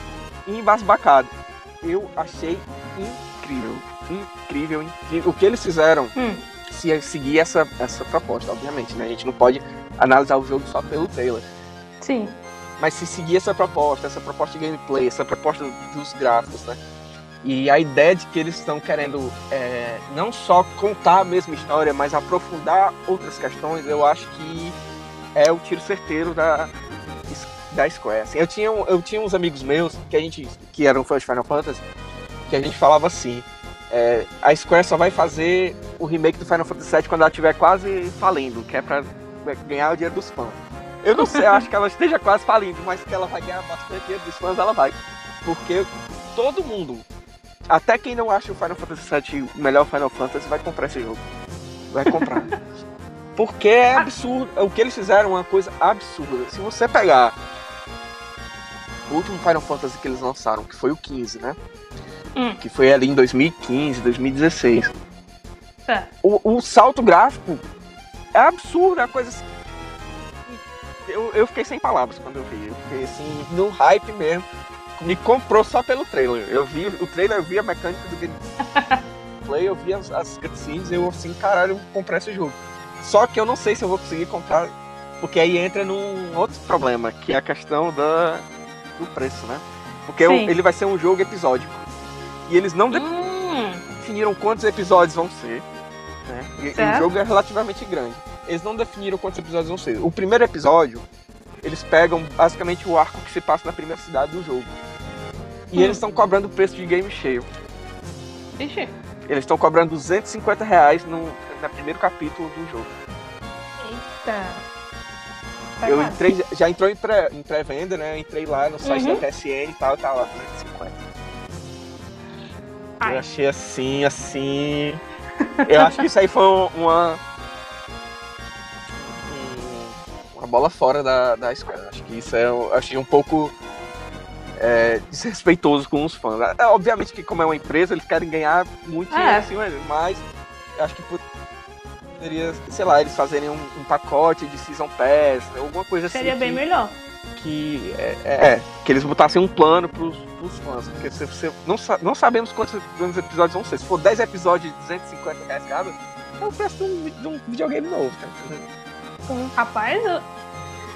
embasbacado. Eu achei incrível, incrível, incrível. O que eles fizeram Hum. se seguir essa, essa proposta, obviamente, né? A gente não pode analisar o jogo só pelo trailer. Sim. Mas se seguir essa proposta, essa proposta de gameplay, essa proposta dos gráficos, né? E a ideia de que eles estão querendo é, não só contar a mesma história, mas aprofundar outras questões, eu acho que é o tiro certeiro da, da Square. Assim, eu, tinha, eu tinha uns amigos meus que a gente que eram fãs de Final Fantasy, que a gente falava assim, é, a Square só vai fazer o remake do Final Fantasy VII quando ela estiver quase falindo, que é pra ganhar o dinheiro dos fãs. Eu não sei, eu acho que ela esteja quase falindo, mas que ela vai ganhar bastante dinheiro dos fãs, ela vai. Porque todo mundo até quem não acha o Final Fantasy VII o melhor Final Fantasy vai comprar esse jogo. Vai comprar. <laughs> Porque é absurdo. O que eles fizeram é uma coisa absurda. Se você pegar o último Final Fantasy que eles lançaram, que foi o 15, né? Hum. Que foi ali em 2015, 2016. É. O, o salto gráfico é absurdo, é coisa assim. Eu, eu fiquei sem palavras quando eu vi. Eu fiquei assim, no hype mesmo. Me comprou só pelo trailer. Eu vi o trailer, eu vi a mecânica do gameplay, <laughs> eu vi as, as cutscenes, eu assim, caralho, eu comprar esse jogo. Só que eu não sei se eu vou conseguir comprar, porque aí entra num outro problema, que é a questão da, do preço, né? Porque ele vai ser um jogo episódico. E eles não hum. definiram quantos episódios vão ser. Né? E, e, o jogo é relativamente grande. Eles não definiram quantos episódios vão ser. O primeiro episódio, eles pegam basicamente o arco que se passa na primeira cidade do jogo. E eles estão cobrando o preço de game cheio. Ixi. Eles estão cobrando 250 reais no, no primeiro capítulo do jogo. Eita! Tá eu entrei, já entrou em pré-venda, pré né? Eu entrei lá no site uhum. da PSN e tal, tá lá, 250. Ai. Eu achei assim, assim. Eu acho que isso aí foi uma. Uma bola fora da, da Square. Acho que isso é. Achei um pouco. É, desrespeitoso com os fãs. É, obviamente que como é uma empresa, eles querem ganhar muito é. dinheiro assim, mas acho que poderia, sei lá, eles fazerem um, um pacote de Season Pass, alguma coisa Seria assim. Seria bem que, melhor. Que, é, é, que eles botassem um plano pros, pros fãs. Porque você, você não, não sabemos quantos, quantos, episódios vão ser. Se for 10 episódios de 250 reais cada, é o preço de um, de videogame novo, tá entendendo? Rapaz, eu...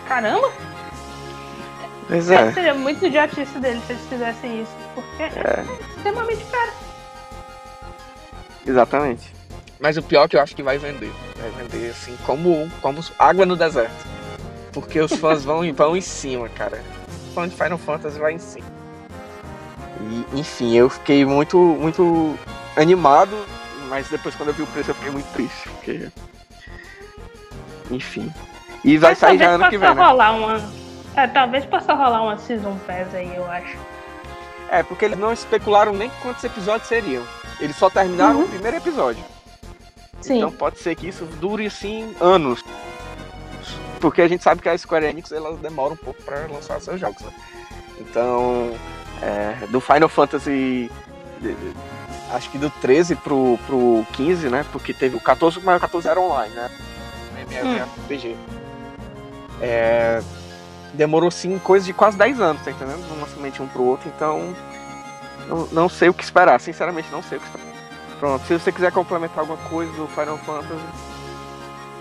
caramba! Pois é. Seria muito idiotice deles se eles fizessem isso, porque é, é extremamente caro. Exatamente. Mas o pior é que eu acho que vai vender. Vai vender assim como, como água no deserto. Porque os fãs vão, vão em cima, cara. O fã de Final Fantasy vai em cima. E, enfim, eu fiquei muito, muito animado, mas depois quando eu vi o preço eu fiquei muito triste, porque. Enfim. E vai mas sair já ano que vem. Né? Rolar uma... É, talvez possa rolar uma Season Pass aí, eu acho. É, porque eles não especularam nem quantos episódios seriam. Eles só terminaram uhum. o primeiro episódio. Sim. Então pode ser que isso dure assim anos. Porque a gente sabe que a Square Enix ela demora um pouco para lançar seus jogos, né? Então, é, do Final Fantasy acho que do 13 pro, pro 15, né? Porque teve o 14, mas o 14 era online, né? MMORPG. Hum. É, demorou sim coisa de quase 10 anos, tá entendendo? Um lançamento um pro outro, então não, não sei o que esperar, sinceramente não sei o que esperar. Pronto, se você quiser complementar alguma coisa do Final Fantasy.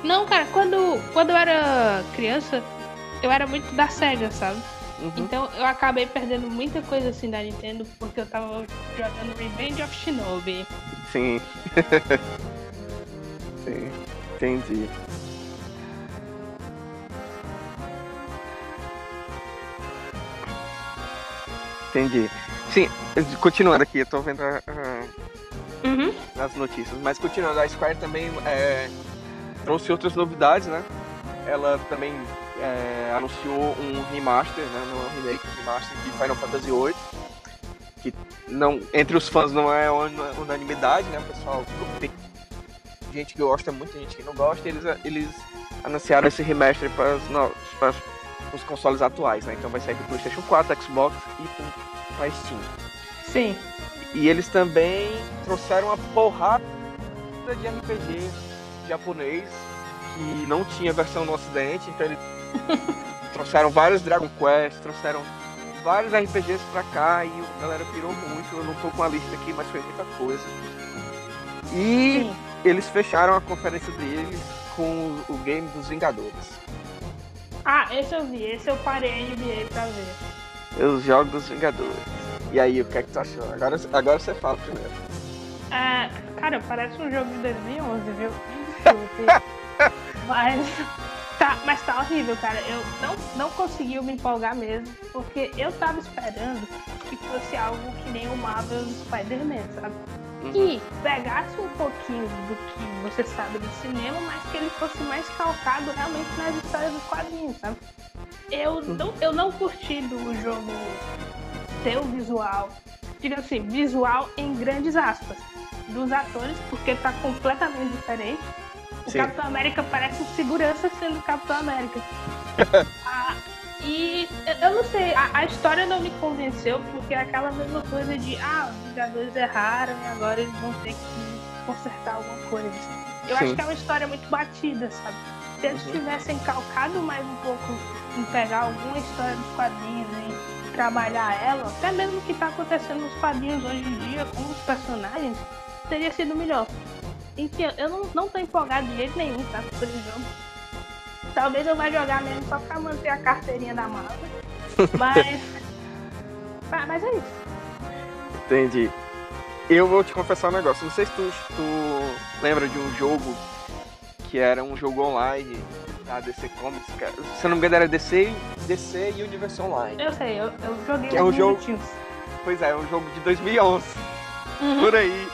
Não, cara, quando, quando eu era criança, eu era muito da SEGA, sabe? Uhum. Então eu acabei perdendo muita coisa assim da Nintendo porque eu tava jogando Revenge of Shinobi. Sim. <laughs> Sim, entendi. Entendi. Sim, continuando aqui, eu tô vendo a, uhum. nas notícias. Mas continuando, a Square também é, trouxe outras novidades, né? Ela também é, anunciou um remaster, né? Não é um remake, um remaster de Final Fantasy VIII. Que não, entre os fãs não é unanimidade, né? O pessoal tem gente que gosta muito, gente que não gosta. Eles, eles anunciaram esse remaster para os, para os consoles atuais, né? Então vai sair pro PlayStation 4, Xbox e para Steam. Sim. E eles também trouxeram uma porrada de RPG japonês que não tinha versão no ocidente, então eles <laughs> trouxeram vários Dragon Quest, trouxeram vários RPGs pra cá e a galera pirou muito. Eu não tô com a lista aqui, mas foi muita coisa. E Sim. eles fecharam a conferência deles com o, o game dos Vingadores. Ah, esse eu vi, esse eu parei NBA pra ver. Os jogos dos Vingadores. E aí, o que é que tu achou? Agora, agora você fala primeiro. É, cara, parece um jogo de 2011, viu? <laughs> mas, tá, mas tá horrível, cara. Eu não, não consegui me empolgar mesmo, porque eu tava esperando que fosse algo que nem o Marvel Spider-Man, sabe? Uhum. Que pegasse um pouquinho do que você sabe do cinema, mas que ele fosse mais calcado realmente nas histórias dos quadrinhos, sabe? Eu uhum. não, eu não curti do jogo ter o visual diga assim, visual em grandes aspas dos atores, porque tá completamente diferente. O Sim. Capitão América parece um segurança sendo Capitão América. <laughs> ah, e eu não sei, a, a, história não me convenceu, porque é aquela mesma coisa de ah, os Vingadores erraram e agora eles vão ter que consertar alguma coisa. Eu Sim. acho que é uma história muito batida, sabe? Se eles uhum. tivessem calcado mais um pouco em pegar alguma história dos quadrinhos e trabalhar ela, até mesmo o que está acontecendo nos quadrinhos hoje em dia com os personagens, teria sido melhor. Enfim, eu não, não tô empolgado de jeito nenhum, tá? Por exemplo. Talvez eu vá jogar mesmo só pra manter a carteirinha da Marvel. <laughs> Mas. mas é isso. Entendi. Eu vou te confessar um negócio. Não sei se tu, tu lembra de um jogo que era um jogo online da DC Comics. Se eu não me engano, era DC, DC e Universe Online. Eu sei, eu, eu joguei que é um jogo. Pois é, é um jogo de 2011. Uhum. Por aí.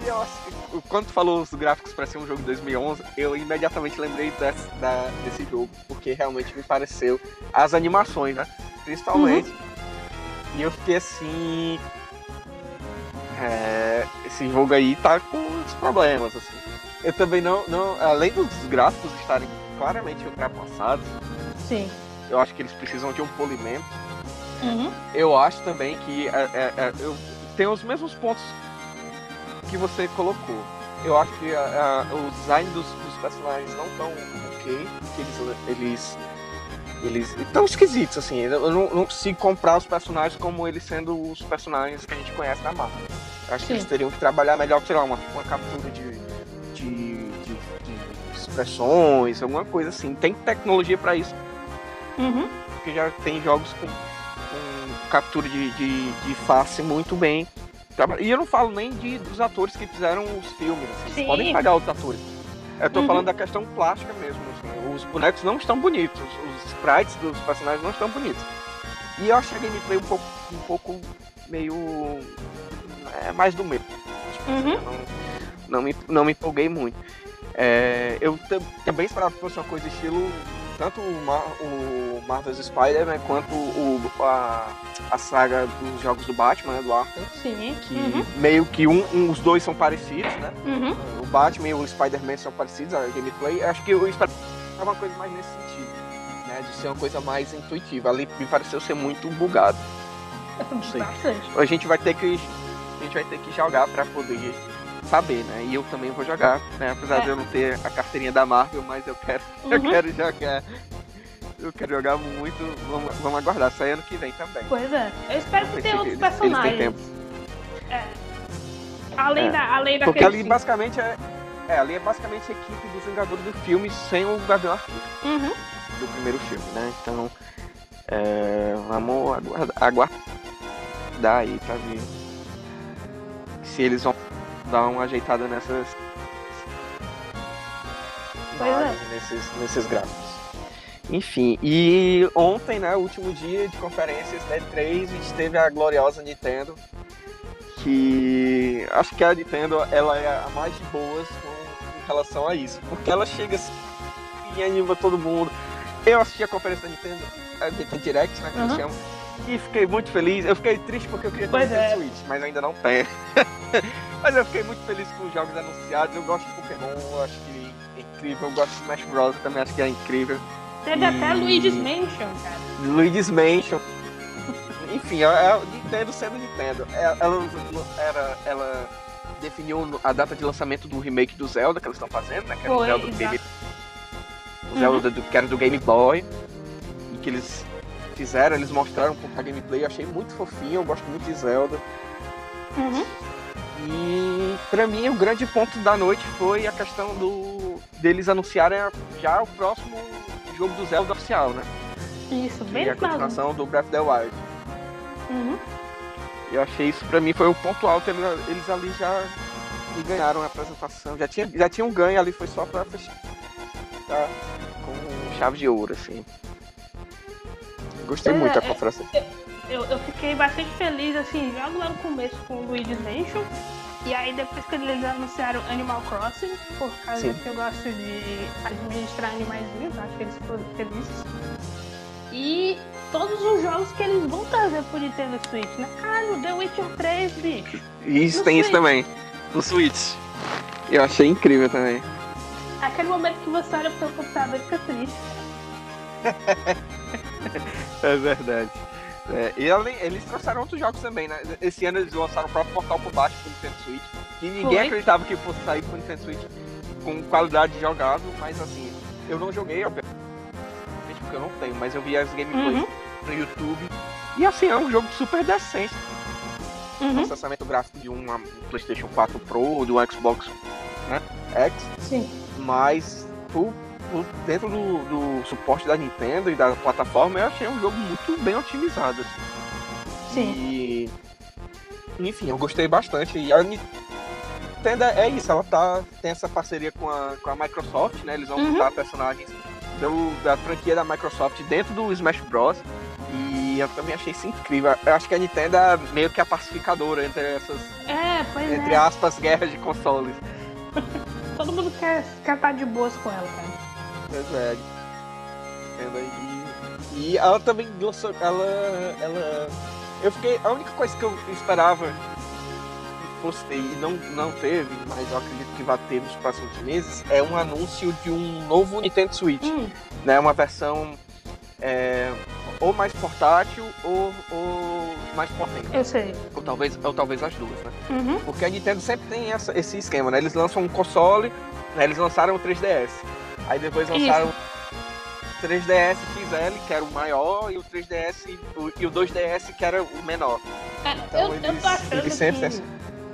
E, e eu acho quando tu falou os gráficos para ser um jogo de 2011, eu imediatamente lembrei desse, da, desse jogo, porque realmente me pareceu as animações, né? Principalmente. Uhum. E eu fiquei assim. É, esse jogo aí tá com os problemas, assim. Eu também não, não. Além dos gráficos estarem claramente ultrapassados. Sim. Eu acho que eles precisam de um polimento. Uhum. Eu acho também que é, é, é, eu tenho os mesmos pontos que você colocou. Eu acho que a, a, o design dos, dos, personagens não tão ok, que eles eles eles estão esquisitos assim. Eu não, não, consigo comprar os personagens como eles sendo os personagens que a gente conhece da Marvel. Eu acho Sim. que eles teriam que trabalhar melhor, sei lá, uma, uma captura de, de, de, de expressões, alguma coisa assim. Tem tecnologia para isso. Uhum. Porque já tem jogos com, com captura de, de, de face muito bem e eu não falo nem de, dos atores que fizeram os filmes, assim, podem pagar os atores. Eu tô uhum. falando da questão plástica mesmo, assim, os bonecos não estão bonitos, os, os sprites dos personagens não estão bonitos. E eu achei a gameplay um pouco, um pouco meio. É, mais do mesmo. Uhum. Não, não, me, não me empolguei muito. É, eu também esperava que fosse uma coisa estilo tanto o, Mar o Marvel's Spider-Man quanto o, a, a saga dos jogos do Batman, né, do Arkham. Sim. Que uhum. meio que um, um, os dois são parecidos, né? Uhum. O Batman e o Spider-Man são parecidos, a gameplay. Acho que o Spider-Man é uma coisa mais nesse sentido, né? De ser uma coisa mais intuitiva. Ali me pareceu ser muito bugado. Não sei. A gente vai ter que a gente vai ter que jogar para poder saber, né? E eu também vou jogar, né? Apesar é. de eu não ter a carteirinha da Marvel, mas eu quero, <laughs> uhum. eu quero jogar. Eu quero jogar muito. Vamos, vamos aguardar, sai ano que vem também. Pois é. Eu espero que tenha outros personagens. É. Além é. da. Além Porque ali basicamente é. É, ali é basicamente a equipe dos Vingadores do filme sem o Gavião Arqueiro. Uhum. Do primeiro filme, né? Então. É, vamos aguardar, aguardar aí pra ver se eles vão dar uma ajeitada nessas. É. Nesses, nesses gráficos. Enfim, e ontem, né, último dia de conferências da E3, a gente teve a gloriosa Nintendo, que acho que a Nintendo ela é a mais de boas com, com relação a isso, porque ela chega assim e anima todo mundo. Eu assisti a conferência da Nintendo, a Nintendo Direct, né, que uhum. eles chamam, e fiquei muito feliz. Eu fiquei triste porque eu queria ter um é. Switch, mas ainda não tem. <laughs> Mas eu fiquei muito feliz com os jogos anunciados. Eu gosto de Pokémon, eu acho que é incrível. Eu gosto de Smash Bros. também acho que é incrível. Teve e... até Luigi's Mansion, cara. Luigi's Mansion. Enfim, a, a Nintendo sendo Nintendo. É, ela, era, ela definiu a data de lançamento do remake do Zelda que eles estão fazendo, né? Que era Foi, o Zelda do Game... O Zelda uhum. do, que era do Game Boy. E que eles fizeram, eles mostraram um pouco a gameplay. Eu achei muito fofinho, eu gosto muito de Zelda. Uhum. E para mim o grande ponto da noite foi a questão do deles anunciarem já o próximo jogo do Zelda oficial, né? Isso, bem que é a continuação do Breath of the Wild. Uhum. Eu achei isso para mim foi o ponto alto, eles, eles ali já ganharam a apresentação, já tinha já tinham um ganho ali, foi só para fechar tá? com chave de ouro assim. Gostei é, muito da é, conferência. É, eu, eu fiquei bastante feliz, assim, logo lá no começo com o Luigi's Mansion. E aí depois que eles anunciaram Animal Crossing, por causa Sim. que eu gosto de administrar animaizinhos, acho que eles foram felizes. e todos os jogos que eles vão trazer pro Nintendo Switch, né? Caralho, The Witcher 3, bicho. Isso, no tem Switch. isso também. No Switch. Eu achei incrível também. Aquele momento que você olha pro seu computador e fica triste. <laughs> é verdade. É, e eles trouxeram outros jogos também, né? Esse ano eles lançaram o próprio Portal por baixo pro Nintendo Switch. Que ninguém Foi. acreditava que fosse sair pro Nintendo Switch com qualidade jogável, mas assim, eu não joguei, obviamente, porque eu não tenho, mas eu vi as gameplays uhum. no YouTube. E assim, é um jogo super decente. Uhum. Processamento gráfico de um PlayStation 4 Pro, de um Xbox né, X. Sim. Mas dentro do, do, suporte da Nintendo e da plataforma, eu achei um jogo muito bem otimizado. Assim. Sim. E. Enfim, eu gostei bastante. E a Nintendo é isso, ela tá, tem essa parceria com a, com a Microsoft, né? Eles vão uhum. botar personagens do, da franquia da Microsoft dentro do Smash Bros. E eu também achei isso incrível. Eu acho que a Nintendo é meio que a pacificadora entre essas. É, entre é. aspas, guerras de consoles. <laughs> Todo mundo quer, quer estar de boas com ela, cara. Pois é. E, e ela também lançou. Ela. Ela. Eu fiquei. A única coisa que eu esperava fosse ter e não, não teve, mas eu acredito que vai ter nos próximos meses, é um anúncio de um novo Nintendo Switch. Hum. Né? Uma versão é, ou mais portátil ou, ou mais potente. Eu sei. Ou talvez, ou talvez as duas, né? Uhum. Porque a Nintendo sempre tem essa, esse esquema, né? Eles lançam um console, né? eles lançaram o 3DS. Aí depois lançaram o 3DS XL, que era o maior, e o 3DS o, e o 2DS, que era o menor. É, então, eu, eles, eu tô achando eles sempre que...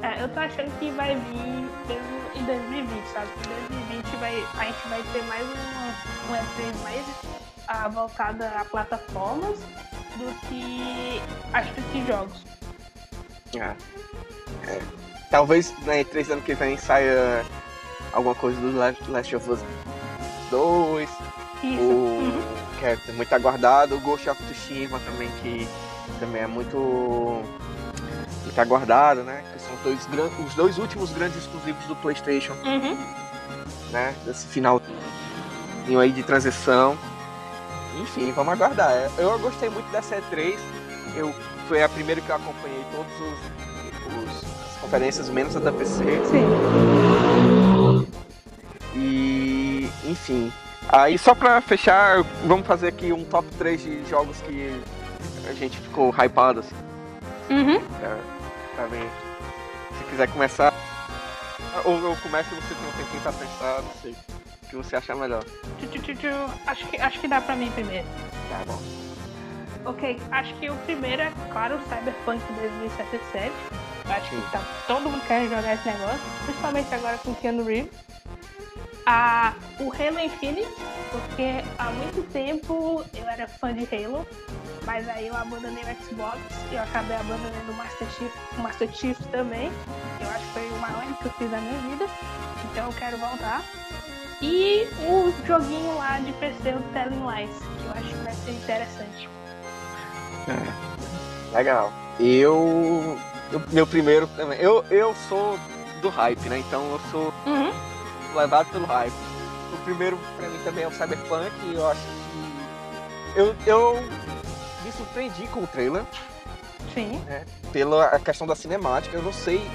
É, eu tô achando que vai vir mesmo em 2020, sabe? Em 2020 vai, a gente vai ter mais uma, um E3 mais a, voltada a plataformas do que acho que jogos. Ah, é. Talvez na né, E3 ano que vem saia alguma coisa do Last of Us 2. Isso. O, uhum. Que é muito aguardado. O Ghost of Tsushima também, que também é muito muito aguardado, né? Que são dois, os dois últimos grandes exclusivos do PlayStation, uhum. né? Desse final aí de transição. Enfim, vamos aguardar. Eu gostei muito dessa E3. Eu foi a primeira que eu acompanhei todos os, os as conferências menos a da PC. Sim. E enfim. Aí só pra fechar, vamos fazer aqui um top 3 de jogos que a gente ficou hypado assim. Uhum. É pra mim. Se quiser começar. Ou eu começo e você tem um tempinho pra pensar, não sei. O que você achar melhor. Acho que, acho que dá pra mim primeiro. Tá bom. Ok, acho que o primeiro é, claro, o Cyberpunk 2077. Acho que tá todo mundo querendo jogar esse negócio, principalmente agora com Keanu Reeves. Ah, o Halo Infinite, porque há muito tempo eu era fã de Halo, mas aí eu abandonei o Xbox e eu acabei abandonando o Master Chief, o Master Chief também. Eu acho que foi o maior que eu fiz da minha vida. Então eu quero voltar. E o joguinho lá de PC, o Telling Lies, que eu acho que vai ser interessante. É, legal. Eu, eu. Meu primeiro também. Eu, eu sou do hype, né? Então eu sou uhum. Levado pelo hype. O primeiro pra mim também é o Cyberpunk. E eu acho que. Eu, eu me surpreendi com o trailer. Sim. Né, pela questão da cinemática. Eu não sei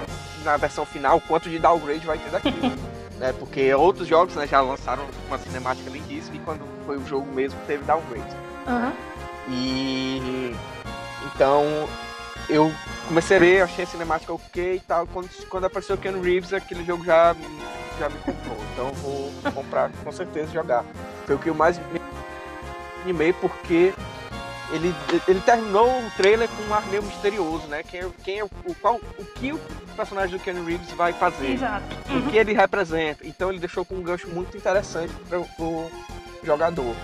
na versão final quanto de downgrade vai ter daqui. <laughs> né, porque outros jogos né, já lançaram uma cinemática lindíssima e quando foi o jogo mesmo teve downgrade. Uhum. E então eu comecei a ver, achei a cinemática ok e tal. Quando, quando apareceu o Ken Reeves, aquele jogo já, já me comprou. Então vou comprar com certeza jogar. Foi o que eu mais me animei porque ele, ele terminou o trailer com um ar meio misterioso, né? Quem, é, quem é o, qual, o que o personagem do Ken Reeves vai fazer, Exato. Uhum. o que ele representa. Então ele deixou com um gancho muito interessante para o jogador.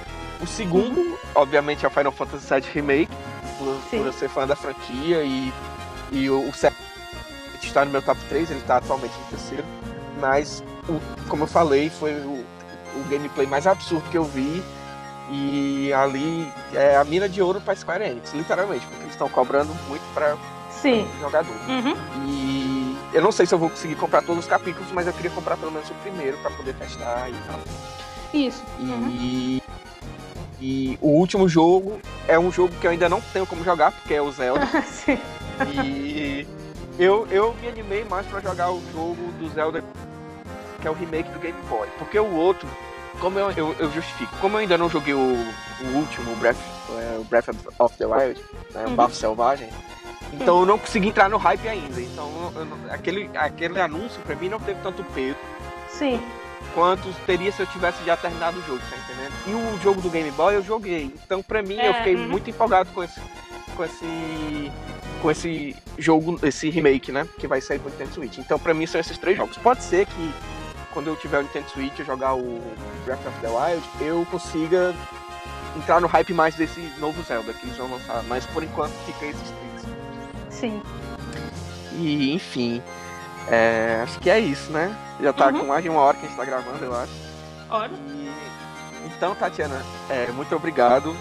O segundo, uhum. obviamente, é o Final Fantasy VII Remake, por, por eu ser fã da franquia e, e o, o está no meu top 3, ele está atualmente em terceiro. Mas, o, como eu falei, foi o, o gameplay mais absurdo que eu vi e ali é a mina de ouro para Square Enix, literalmente, porque eles estão cobrando muito para o jogador. Uhum. E eu não sei se eu vou conseguir comprar todos os capítulos, mas eu queria comprar pelo menos o primeiro para poder testar e tal. Isso. E, E o último jogo é um jogo que eu ainda não tenho como jogar, porque é o Zelda. <laughs> E eu, eu me animei mais pra jogar o jogo do Zelda, que é o remake do Game Boy. Porque o outro, como eu, eu, eu justifico, como eu ainda não joguei o, o último, o Breath, é, o Breath of the Wild, né, o Uhum. Bafo Selvagem, então eu não consegui entrar no hype ainda. Então eu não- aquele, aquele anúncio pra mim não teve tanto peso Sim. quanto teria se eu tivesse já terminado o jogo, tá entendendo? E o jogo do Game Boy eu joguei. Então pra mim eu É, fiquei uhum. muito empolgado com esse com esse com esse jogo, esse remake, né, que vai sair pro Nintendo Switch. Então pra mim são esses três jogos. Pode ser que quando eu tiver o Nintendo Switch eu jogar o Breath of the Wild, eu consiga entrar no hype mais desse novo Zelda que eles vão lançar, mas por enquanto fica esses três. Sim. E enfim, é, acho que é isso, né? Já tá Uhum. com mais de uma hora que a gente tá gravando, eu acho. Olha. E, então, Tatiana, é, muito obrigado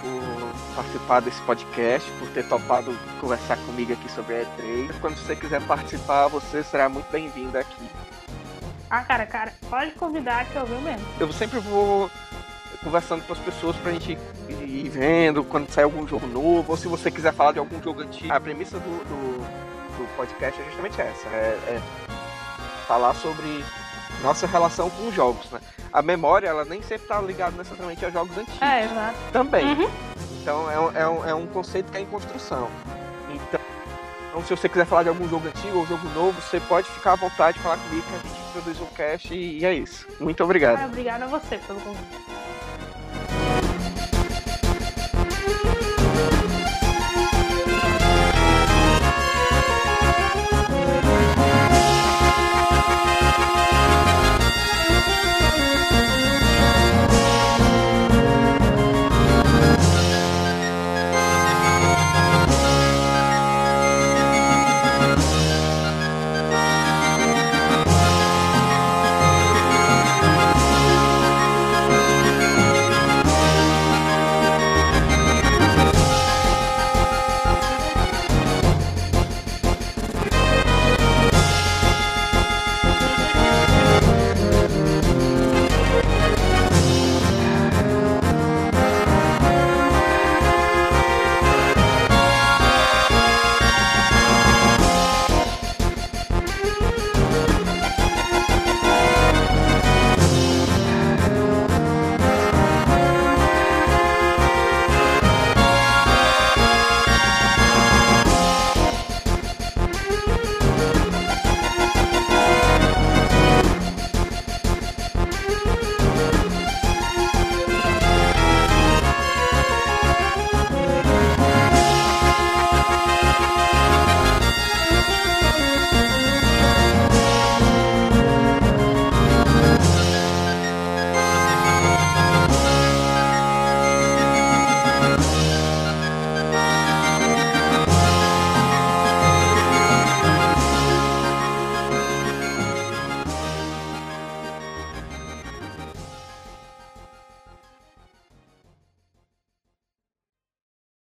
por participar desse podcast, por ter topado conversar comigo aqui sobre a E3. Quando você quiser participar, você será muito bem-vinda aqui. Ah, cara, cara, pode convidar que eu venho mesmo. Eu sempre vou conversando com as pessoas pra gente ir vendo quando sai algum jogo novo, ou se você quiser falar de algum jogo antigo. A premissa do, do, do podcast é justamente essa, é, é falar sobre nossa relação com os jogos, né? A memória, ela nem sempre tá ligada necessariamente a jogos antigos É, exato. também. Uhum. Então é é, é um conceito que é em construção. Então, se você quiser falar de algum jogo antigo ou jogo novo, você pode ficar à vontade de falar comigo que a gente produz um cast e, e é isso. Muito obrigado. Ah, obrigada a você pelo convite.